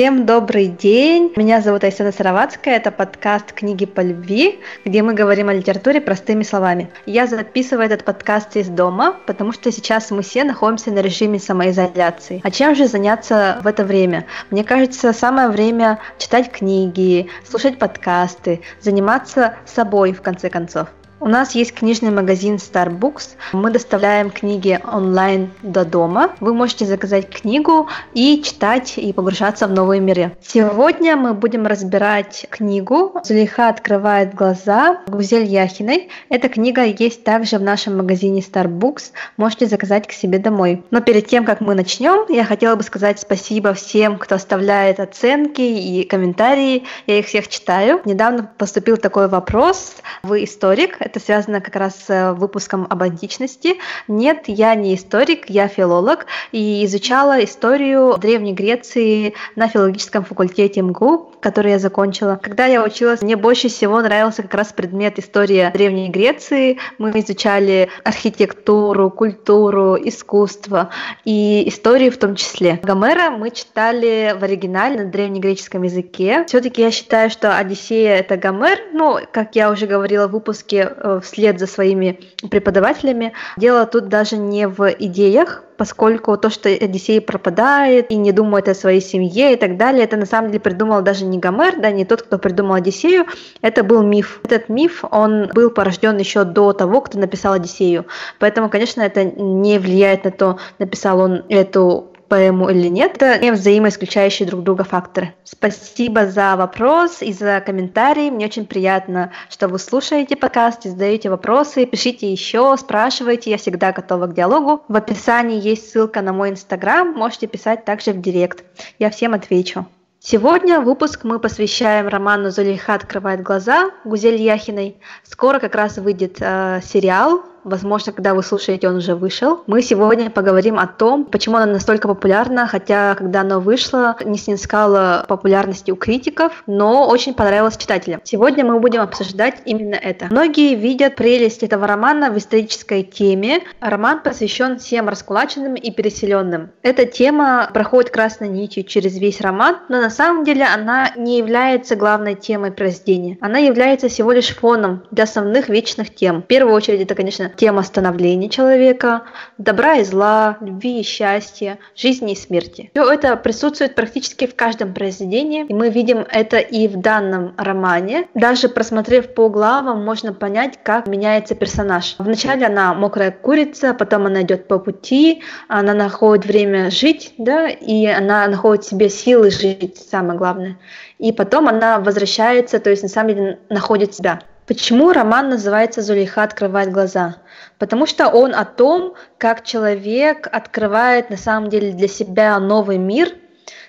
Всем добрый день. Меня зовут Айсена Саровацкая. Это подкаст «Книги по любви», где мы говорим о литературе простыми словами. Я записываю этот подкаст из дома, потому что сейчас мы все находимся на режиме самоизоляции. А чем же заняться в это время? Мне кажется, самое время читать книги, слушать подкасты, заниматься собой, в конце концов. У нас есть книжный магазин Starbooks. Мы доставляем книги онлайн до дома. Вы можете заказать книгу и читать и погружаться в новые миры. Сегодня мы будем разбирать книгу «Зулейха открывает глаза» Гузель Яхиной. Эта книга есть также в нашем магазине Starbooks. Можете заказать к себе домой. Но перед тем, как мы начнем, я хотела бы сказать спасибо всем, кто оставляет оценки и комментарии. Я их всех читаю. Недавно поступил такой вопрос. Вы историк? Это связано как раз с э, выпуском об античности. Нет, я не историк, я филолог и изучала историю Древней Греции на филологическом факультете МГУ, который я закончила. Когда я училась, мне больше всего нравился как раз предмет история Древней Греции. Мы изучали архитектуру, культуру, искусство и историю в том числе. Гомера мы читали в оригинале на древнегреческом языке. Все-таки я считаю, что Одиссея это Гомер. Ну, как я уже говорила в выпуске вслед за своими преподавателями. Дело тут даже не в идеях, поскольку то, что Одиссей пропадает и не думает о своей семье и так далее, это на самом деле придумал даже не Гомер, да, не тот, кто придумал Одиссею, это был миф. Этот миф, он был порожден еще до того, кто написал Одиссею. Поэтому, конечно, это не влияет на то, написал он эту поэму или нет, это не взаимоисключающие друг друга факторы. Спасибо за вопрос и за комментарий. Мне очень приятно, что вы слушаете подкаст задаете вопросы. Пишите еще, спрашивайте, я всегда готова к диалогу. В описании есть ссылка на мой инстаграм, можете писать также в директ. Я всем отвечу. Сегодня выпуск мы посвящаем роману «Зулейха открывает глаза» Гузель Яхиной. Скоро как раз выйдет э, сериал Возможно, когда вы слушаете, он уже вышел. Мы сегодня поговорим о том, почему она настолько популярна, хотя когда она вышла, не снискала популярности у критиков, но очень понравилась читателям. Сегодня мы будем обсуждать именно это. Многие видят прелесть этого романа в исторической теме. Роман посвящен всем раскулаченным и переселенным. Эта тема проходит красной нитью через весь роман, но на самом деле она не является главной темой произведения. Она является всего лишь фоном для основных вечных тем. В первую очередь это, конечно, тема становления человека, добра и зла, любви и счастья, жизни и смерти. Все это присутствует практически в каждом произведении, и мы видим это и в данном романе. Даже просмотрев по главам, можно понять, как меняется персонаж. Вначале она мокрая курица, потом она идет по пути, она находит время жить, да, и она находит себе силы жить, самое главное. И потом она возвращается, то есть на самом деле находит себя. Почему роман называется «Зулейха открывает глаза»? Потому что он о том, как человек открывает на самом деле для себя новый мир,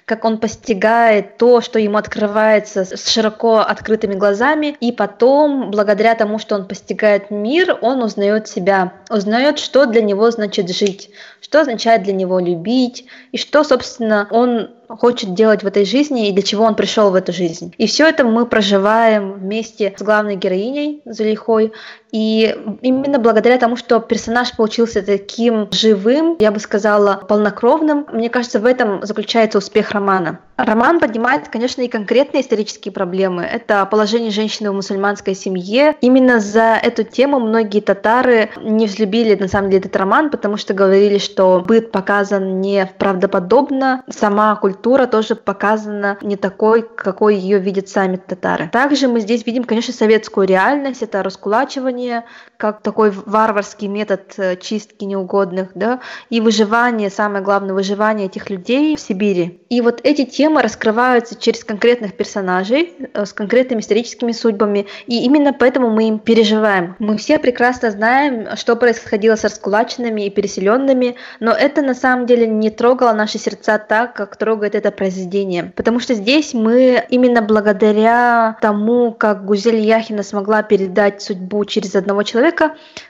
как он постигает то, что ему открывается с широко открытыми глазами, и потом, благодаря тому, что он постигает мир, он узнает себя, узнает, что для него значит жить, что означает для него любить, и что, собственно, он хочет делать в этой жизни и для чего он пришел в эту жизнь. И все это мы проживаем вместе с главной героиней Зулейхой. И именно благодаря тому, что персонаж получился таким живым, я бы сказала, полнокровным, мне кажется, в этом заключается успех романа. Роман поднимает, конечно, и конкретные исторические проблемы. Это положение женщины в мусульманской семье. Именно за эту тему многие татары не взлюбили, на самом деле, этот роман, потому что говорили, что быт показан неправдоподобно, сама культура тоже показана не такой, какой ее видят сами татары. Также мы здесь видим, конечно, советскую реальность, это раскулачивание, как такой варварский метод э, чистки неугодных, да, и выживание, самое главное, выживание этих людей в Сибири. И вот эти темы раскрываются через конкретных персонажей э, с конкретными историческими судьбами, и именно поэтому мы им переживаем. Мы все прекрасно знаем, что происходило с раскулаченными и переселенными, но это на самом деле не трогало наши сердца так, как трогает это произведение. Потому что здесь мы именно благодаря тому, как Гузель Яхина смогла передать судьбу через одного человека,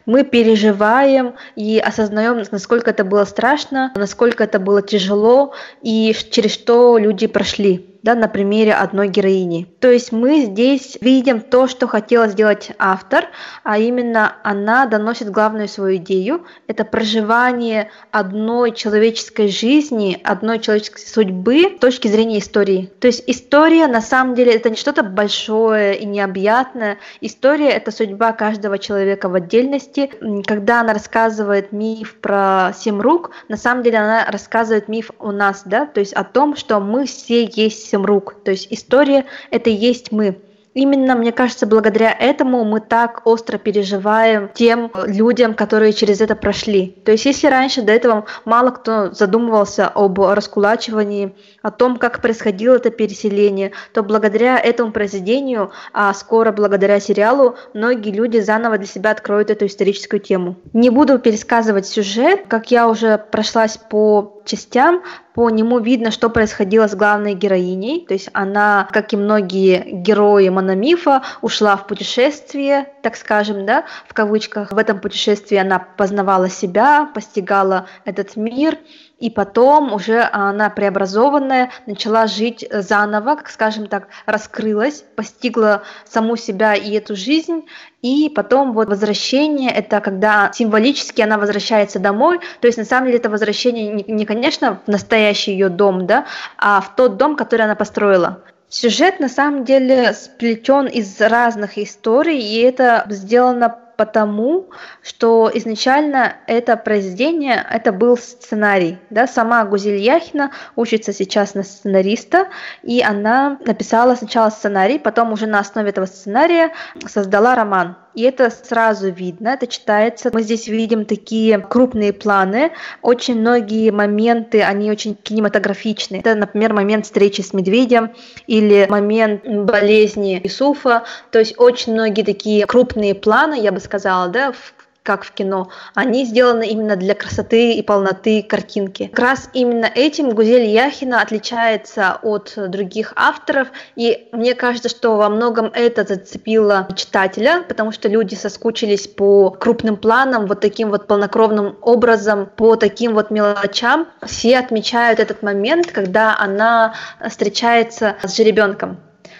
мы переживаем и осознаем, насколько это было страшно, насколько это было тяжело и через что люди прошли. Да, на примере одной героини. То есть мы здесь видим то, что хотела сделать автор, а именно она доносит главную свою идею, это проживание одной человеческой жизни, одной человеческой судьбы с точки зрения истории. То есть история на самом деле это не что-то большое и необъятное, история это судьба каждого человека в отдельности. Когда она рассказывает миф про семь рук, на самом деле она рассказывает миф о нас, да, то есть о том, что мы все есть семь рук, то есть история это и есть мы. Именно, мне кажется, благодаря этому мы так остро переживаем тем людям, которые через это прошли. То есть, если раньше до этого мало кто задумывался об раскулачивании, о том, как происходило это переселение, то благодаря этому произведению, а скоро благодаря сериалу, многие люди заново для себя откроют эту историческую тему. Не буду пересказывать сюжет, как я уже прошлась по частям, по нему видно, что происходило с главной героиней. То есть она, как и многие герои мономифа, ушла в путешествие, так скажем, да, в кавычках. В этом путешествии она познавала себя, постигала этот мир, и потом уже она преобразованная начала жить заново, как скажем так, раскрылась, постигла саму себя и эту жизнь, и потом вот возвращение, это когда символически она возвращается домой, то есть на самом деле это возвращение не, не конечно, в настоящий ее дом, да, а в тот дом, который она построила. Сюжет на самом деле сплетен из разных историй, и это сделано потому, что изначально это произведение, это был сценарий. Да? Сама Гузель Яхина учится сейчас на сценариста, и она написала сначала сценарий, потом уже на основе этого сценария создала роман. И это сразу видно, это читается. Мы здесь видим такие крупные планы. Очень многие моменты, они очень кинематографичные. Это, например, момент встречи с медведем или момент болезни Исуфа. То есть очень многие такие крупные планы, я бы сказала, да, в как в кино, они сделаны именно для красоты и полноты картинки. Как раз именно этим Гузель Яхина отличается от других авторов, и мне кажется, что во многом это зацепило читателя, потому что люди соскучились по крупным планам, вот таким вот полнокровным образом, по таким вот мелочам. Все отмечают этот момент, когда она встречается с жеребенком.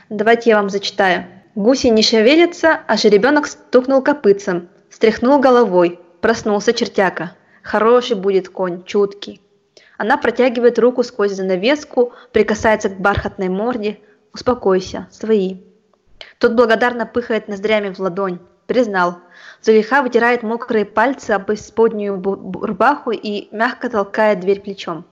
Давайте я вам зачитаю. Гуси не шевелятся, а жеребенок стукнул копытцем. Стряхнул головой. Проснулся чертяка. Хороший будет конь, чуткий. Она протягивает руку сквозь занавеску, прикасается к бархатной морде. Успокойся, свои. Тот благодарно пыхает ноздрями в ладонь. Признал. Зулейха вытирает мокрые пальцы об исподнюю рубаху и мягко толкает дверь плечом.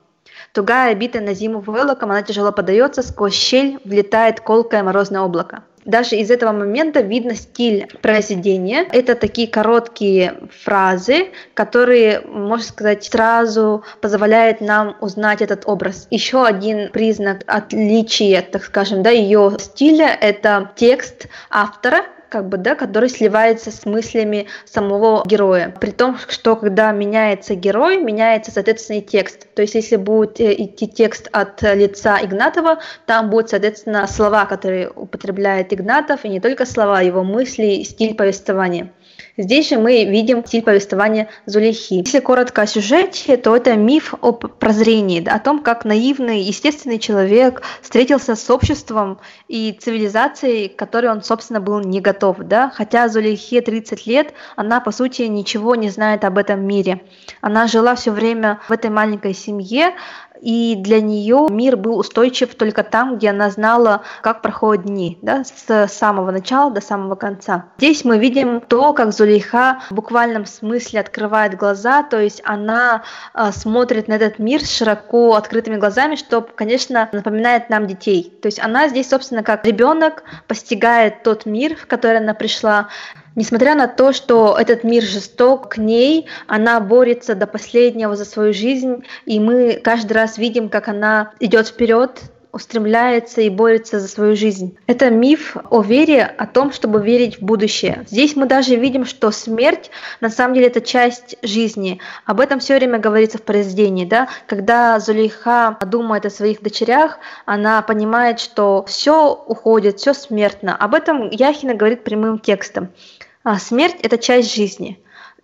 Тугая, обитая на зиму войлоком, она тяжело подается, сквозь щель влетает колкое морозное облако даже из этого момента видно стиль произведения. Это такие короткие фразы, которые, можно сказать, сразу позволяют нам узнать этот образ. Еще один признак отличия, так скажем, да, ее стиля – это текст автора, как бы, да, который сливается с мыслями самого героя. При том, что когда меняется герой, меняется, соответственно, и текст. То есть, если будет э, идти текст от лица Игнатова, там будут, соответственно, слова, которые употребляет Игнатов, и не только слова, его мысли, стиль повествования. Здесь же мы видим стиль повествования Зулейхи. Если коротко о сюжете, то это миф о прозрении, о том, как наивный, естественный человек встретился с обществом и цивилизацией, к которой он, собственно, был не готов. Да? Хотя Зулейхе 30 лет, она, по сути, ничего не знает об этом мире. Она жила все время в этой маленькой семье, и для нее мир был устойчив только там, где она знала, как проходят дни, да, с самого начала до самого конца. Здесь мы видим то, как Зулейха в буквальном смысле открывает глаза, то есть она э, смотрит на этот мир с широко открытыми глазами, что, конечно, напоминает нам детей. То есть она здесь, собственно, как ребенок постигает тот мир, в который она пришла, Несмотря на то, что этот мир жесток к ней, она борется до последнего за свою жизнь, и мы каждый раз видим, как она идет вперед, устремляется и борется за свою жизнь. Это миф о вере, о том, чтобы верить в будущее. Здесь мы даже видим, что смерть на самом деле это часть жизни. Об этом все время говорится в произведении. Да? Когда Зулейха думает о своих дочерях, она понимает, что все уходит, все смертно. Об этом Яхина говорит прямым текстом. А смерть – это часть жизни.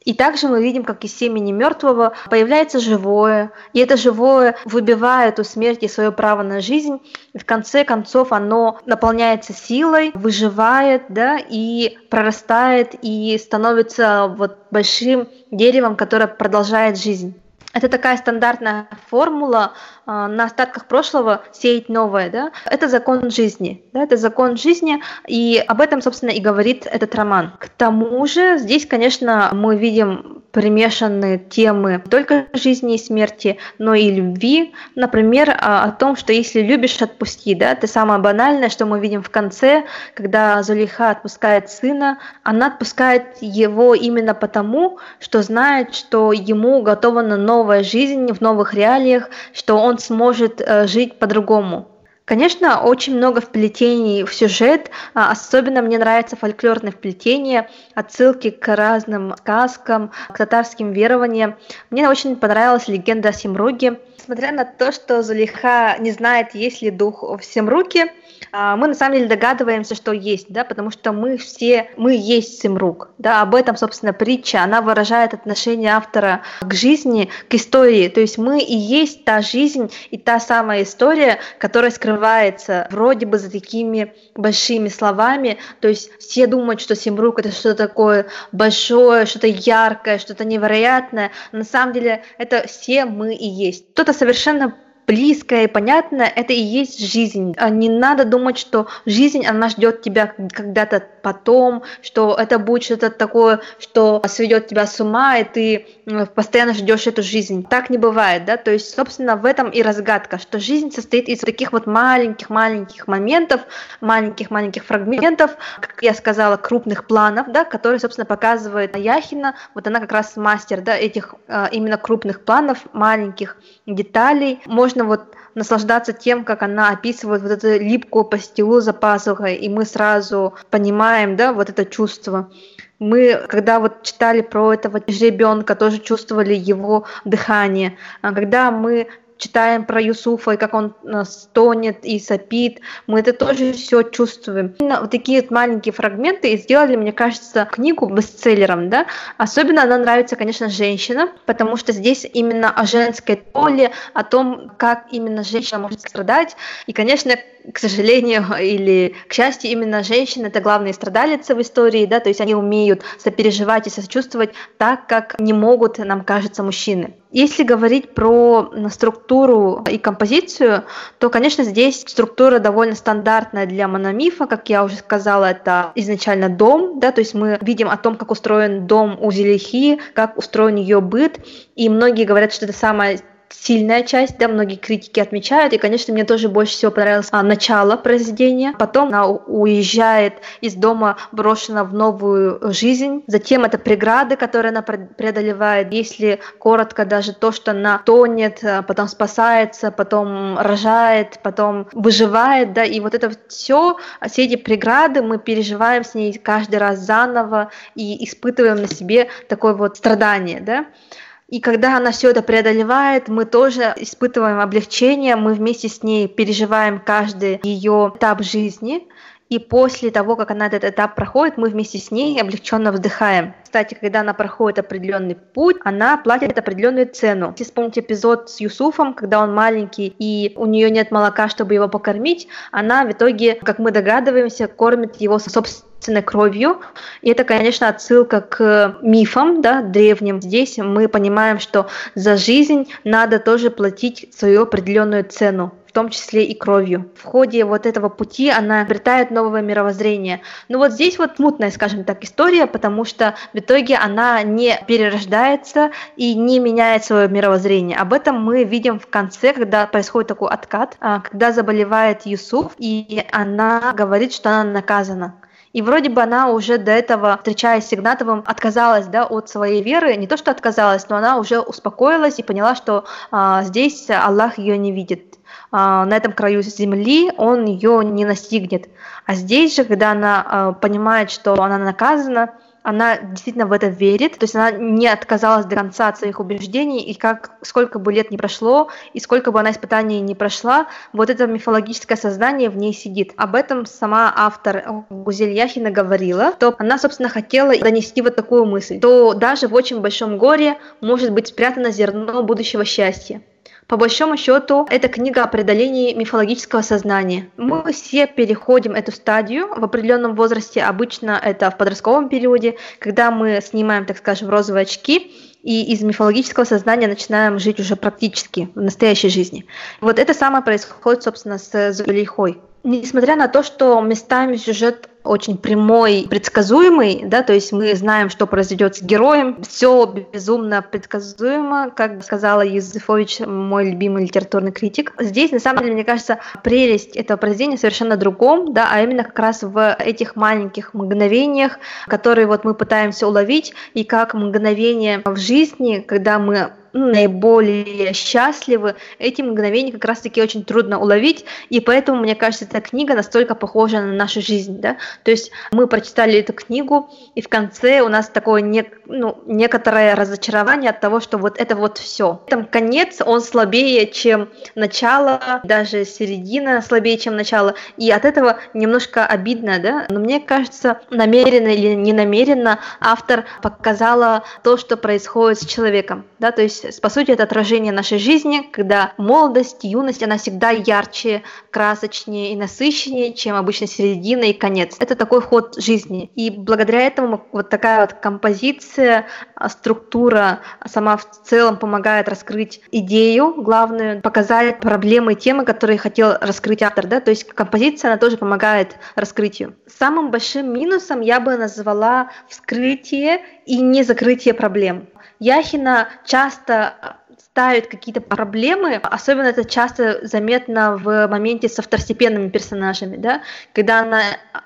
И также мы видим, как из семени мертвого появляется живое, и это живое выбивает у смерти свое право на жизнь, и в конце концов оно наполняется силой, выживает, да, и прорастает, и становится вот большим деревом, которое продолжает жизнь. Это такая стандартная формула на остатках прошлого сеять новое, да? Это закон жизни, да? Это закон жизни, и об этом, собственно, и говорит этот роман. К тому же здесь, конечно, мы видим примешаны темы не только жизни и смерти, но и любви. Например, а, о том, что если любишь, отпусти. Да? Это самое банальное, что мы видим в конце, когда Зулейха отпускает сына. Она отпускает его именно потому, что знает, что ему уготована новая жизнь в новых реалиях, что он сможет э, жить по-другому. Конечно, очень много вплетений в сюжет, а, особенно мне нравится фольклорное вплетение, отсылки к разным сказкам, к татарским верованиям. Мне очень понравилась легенда о Симруге. Несмотря на то, что Зулиха не знает, есть ли дух в Симруке, а, мы на самом деле догадываемся, что есть, да, потому что мы все, мы есть Симрук, да, об этом, собственно, притча, она выражает отношение автора к жизни, к истории, то есть мы и есть та жизнь и та самая история, которая скрывается вроде бы за такими большими словами, то есть все думают, что Симрук это что-то такое большое, что-то яркое, что-то невероятное, на самом деле это все мы и есть. Кто-то совершенно близкое и понятное, это и есть жизнь. А не надо думать, что жизнь, она ждет тебя когда-то потом, что это будет что-то такое, что сведет тебя с ума, и ты постоянно ждешь эту жизнь. Так не бывает, да, то есть, собственно, в этом и разгадка, что жизнь состоит из таких вот маленьких-маленьких моментов, маленьких-маленьких фрагментов, как я сказала, крупных планов, да, которые, собственно, показывает Яхина, вот она как раз мастер, да, этих а, именно крупных планов, маленьких деталей. Можно можно вот наслаждаться тем, как она описывает вот эту липкую пастилу за пазухой, и мы сразу понимаем, да, вот это чувство. Мы, когда вот читали про этого ребенка, тоже чувствовали его дыхание. А когда мы читаем про Юсуфа и как он э, стонет и сопит, мы это тоже все чувствуем. Именно вот такие вот маленькие фрагменты и сделали, мне кажется, книгу бестселлером, да. Особенно она нравится, конечно, женщинам, потому что здесь именно о женской роли, о том, как именно женщина может страдать. И, конечно, к сожалению или к счастью, именно женщины это главные страдалицы в истории, да, то есть они умеют сопереживать и сочувствовать так, как не могут, нам кажется, мужчины. Если говорить про структуру и композицию, то, конечно, здесь структура довольно стандартная для мономифа, как я уже сказала, это изначально дом, да, то есть мы видим о том, как устроен дом у Зелихи, как устроен ее быт, и многие говорят, что это самая сильная часть, да, многие критики отмечают, и, конечно, мне тоже больше всего понравилось а, начало произведения, потом она уезжает из дома, брошена в новую жизнь, затем это преграды, которые она преодолевает, если коротко даже то, что она тонет, а, потом спасается, потом рожает, потом выживает, да, и вот это все, все эти преграды мы переживаем с ней каждый раз заново и испытываем на себе такое вот страдание, да, и когда она все это преодолевает, мы тоже испытываем облегчение, мы вместе с ней переживаем каждый ее этап жизни. И после того, как она этот этап проходит, мы вместе с ней облегченно вздыхаем. Кстати, когда она проходит определенный путь, она платит определенную цену. Если вспомнить эпизод с Юсуфом, когда он маленький и у нее нет молока, чтобы его покормить, она в итоге, как мы догадываемся, кормит его собственной кровью. И это, конечно, отсылка к мифам, да, древним. Здесь мы понимаем, что за жизнь надо тоже платить свою определенную цену том числе и кровью. В ходе вот этого пути она обретает новое мировоззрение. Но вот здесь вот мутная, скажем так, история, потому что в итоге она не перерождается и не меняет свое мировоззрение. Об этом мы видим в конце, когда происходит такой откат, а, когда заболевает Юсуф, и она говорит, что она наказана. И вроде бы она уже до этого, встречаясь с Игнатовым, отказалась да, от своей веры. Не то, что отказалась, но она уже успокоилась и поняла, что а, здесь Аллах ее не видит. А, на этом краю земли он ее не настигнет. А здесь же, когда она а, понимает, что она наказана, она действительно в это верит, то есть она не отказалась до конца от своих убеждений, и как сколько бы лет не прошло, и сколько бы она испытаний не прошла, вот это мифологическое сознание в ней сидит. Об этом сама автор Гузель Яхина говорила, то она, собственно, хотела донести вот такую мысль, то даже в очень большом горе может быть спрятано зерно будущего счастья. По большому счету, это книга о преодолении мифологического сознания. Мы все переходим эту стадию в определенном возрасте, обычно это в подростковом периоде, когда мы снимаем, так скажем, розовые очки и из мифологического сознания начинаем жить уже практически в настоящей жизни. Вот это самое происходит, собственно, с Зулейхой. Несмотря на то, что местами сюжет очень прямой, предсказуемый, да, то есть мы знаем, что произойдет с героем, все безумно предсказуемо, как сказала Юзефович, мой любимый литературный критик. Здесь, на самом деле, мне кажется, прелесть этого произведения совершенно другом, да, а именно как раз в этих маленьких мгновениях, которые вот мы пытаемся уловить, и как мгновение в жизни, когда мы наиболее счастливы, эти мгновения как раз-таки очень трудно уловить, и поэтому, мне кажется, эта книга настолько похожа на нашу жизнь, да, то есть мы прочитали эту книгу, и в конце у нас такое не, ну, некоторое разочарование от того, что вот это вот все. Там конец, он слабее, чем начало, даже середина слабее, чем начало, и от этого немножко обидно, да, но мне кажется, намеренно или не намеренно автор показала то, что происходит с человеком, да, то есть по сути, это отражение нашей жизни, когда молодость, юность, она всегда ярче, красочнее и насыщеннее, чем обычно середина и конец. Это такой ход жизни. И благодаря этому вот такая вот композиция, а, структура сама в целом помогает раскрыть идею главную, показать проблемы и темы, которые хотел раскрыть автор. Да? То есть композиция, она тоже помогает раскрытию. Самым большим минусом я бы назвала вскрытие и не закрытие проблем. Яхина часто ставит какие-то проблемы, особенно это часто заметно в моменте со второстепенными персонажами, да, когда она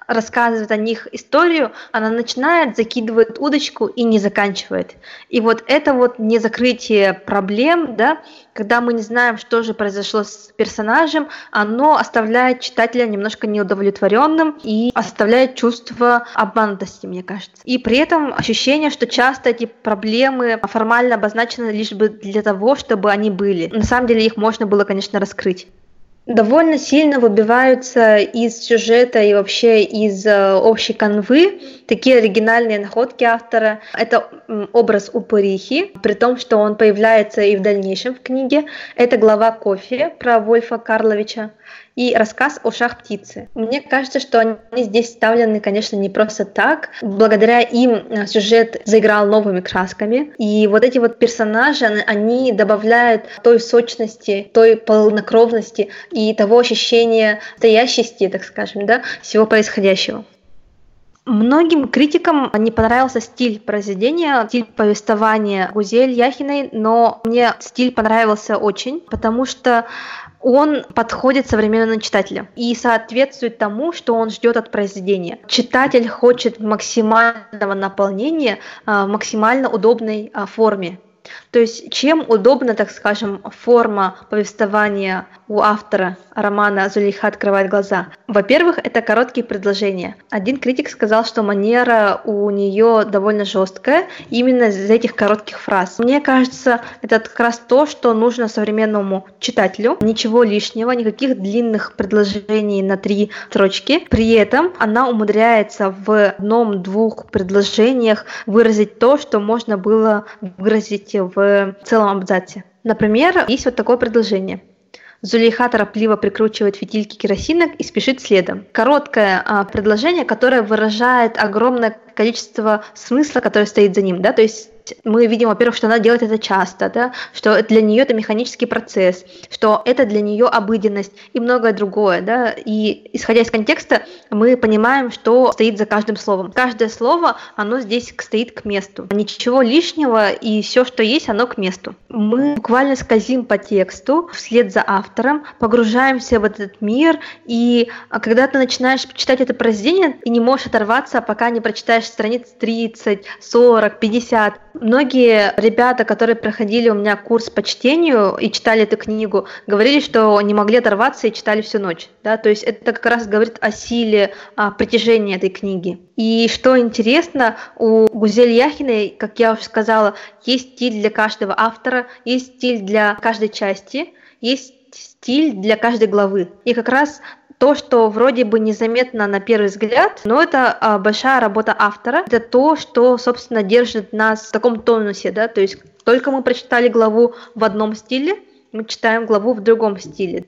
рассказывает о них историю, она начинает, закидывает удочку и не заканчивает. И вот это вот не закрытие проблем, да, когда мы не знаем, что же произошло с персонажем, оно оставляет читателя немножко неудовлетворенным и оставляет чувство обманутости, мне кажется. И при этом ощущение, что часто эти проблемы формально обозначены лишь бы для того, чтобы они были. На самом деле их можно было, конечно, раскрыть довольно сильно выбиваются из сюжета и вообще из э, общей канвы такие оригинальные находки автора. Это образ упырихи, при том, что он появляется и в дальнейшем в книге. Это глава «Кофе» про Вольфа Карловича и рассказ о шах птицы. Мне кажется, что они здесь вставлены, конечно, не просто так. Благодаря им э, сюжет заиграл новыми красками. И вот эти вот персонажи, они добавляют той сочности, той полнокровности и того ощущения стоящести, так скажем, да, всего происходящего. Многим критикам не понравился стиль произведения, стиль повествования Гузель Яхиной, но мне стиль понравился очень, потому что он подходит современному читателю и соответствует тому, что он ждет от произведения. Читатель хочет максимального наполнения а, в максимально удобной а, форме. То есть чем удобна, так скажем, форма повествования у автора романа «Зулейха открывает глаза»? Во-первых, это короткие предложения. Один критик сказал, что манера у нее довольно жесткая именно из этих коротких фраз. Мне кажется, это как раз то, что нужно современному читателю. Ничего лишнего, никаких длинных предложений на три строчки. При этом она умудряется в одном-двух предложениях выразить то, что можно было выразить в целом абзаце. Например, есть вот такое предложение. Зулейха торопливо прикручивает фитильки керосинок и спешит следом. Короткое а, предложение, которое выражает огромное количество смысла, которое стоит за ним, да, то есть мы видим, во-первых, что она делает это часто, да, что для нее это механический процесс, что это для нее обыденность и многое другое, да, и исходя из контекста мы понимаем, что стоит за каждым словом. Каждое слово, оно здесь стоит к месту. Ничего лишнего и все, что есть, оно к месту. Мы буквально скользим по тексту вслед за автором, погружаемся в этот мир, и а, когда ты начинаешь читать это произведение, и не можешь оторваться, пока не прочитаешь страниц 30, 40, 50, Многие ребята, которые проходили у меня курс по чтению и читали эту книгу, говорили, что не могли оторваться и читали всю ночь. Да? То есть это как раз говорит о силе о притяжения этой книги. И что интересно, у Гузель Яхиной, как я уже сказала, есть стиль для каждого автора, есть стиль для каждой части, есть стиль для каждой главы. И как раз то, что вроде бы незаметно на первый взгляд, но это а, большая работа автора. Это то, что, собственно, держит нас в таком тонусе, да, то есть только мы прочитали главу в одном стиле, мы читаем главу в другом стиле.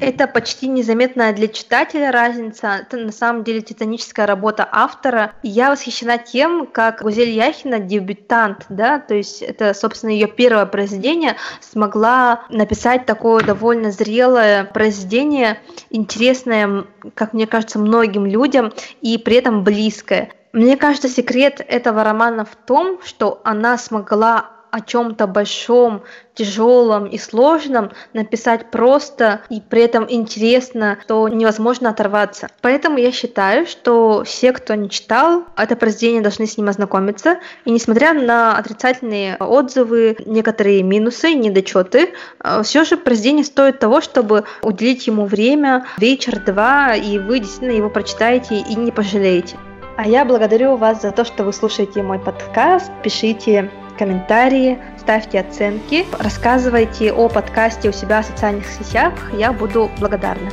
Это почти незаметная для читателя разница. Это на самом деле титаническая работа автора. Я восхищена тем, как Гузель Яхина, дебютант, да, то есть это, собственно, ее первое произведение, смогла написать такое довольно зрелое произведение, интересное, как мне кажется, многим людям и при этом близкое. Мне кажется, секрет этого романа в том, что она смогла о чем-то большом, тяжелом и сложном написать просто и при этом интересно, что невозможно оторваться. Поэтому я считаю, что все, кто не читал, это произведение должны с ним ознакомиться. И несмотря на отрицательные отзывы, некоторые минусы, недочеты, э, все же произведение стоит того, чтобы уделить ему время, вечер-два, и вы действительно его прочитаете и не пожалеете. А я благодарю вас за то, что вы слушаете мой подкаст. Пишите комментарии, ставьте оценки, рассказывайте о подкасте у себя в социальных сетях. Я буду благодарна.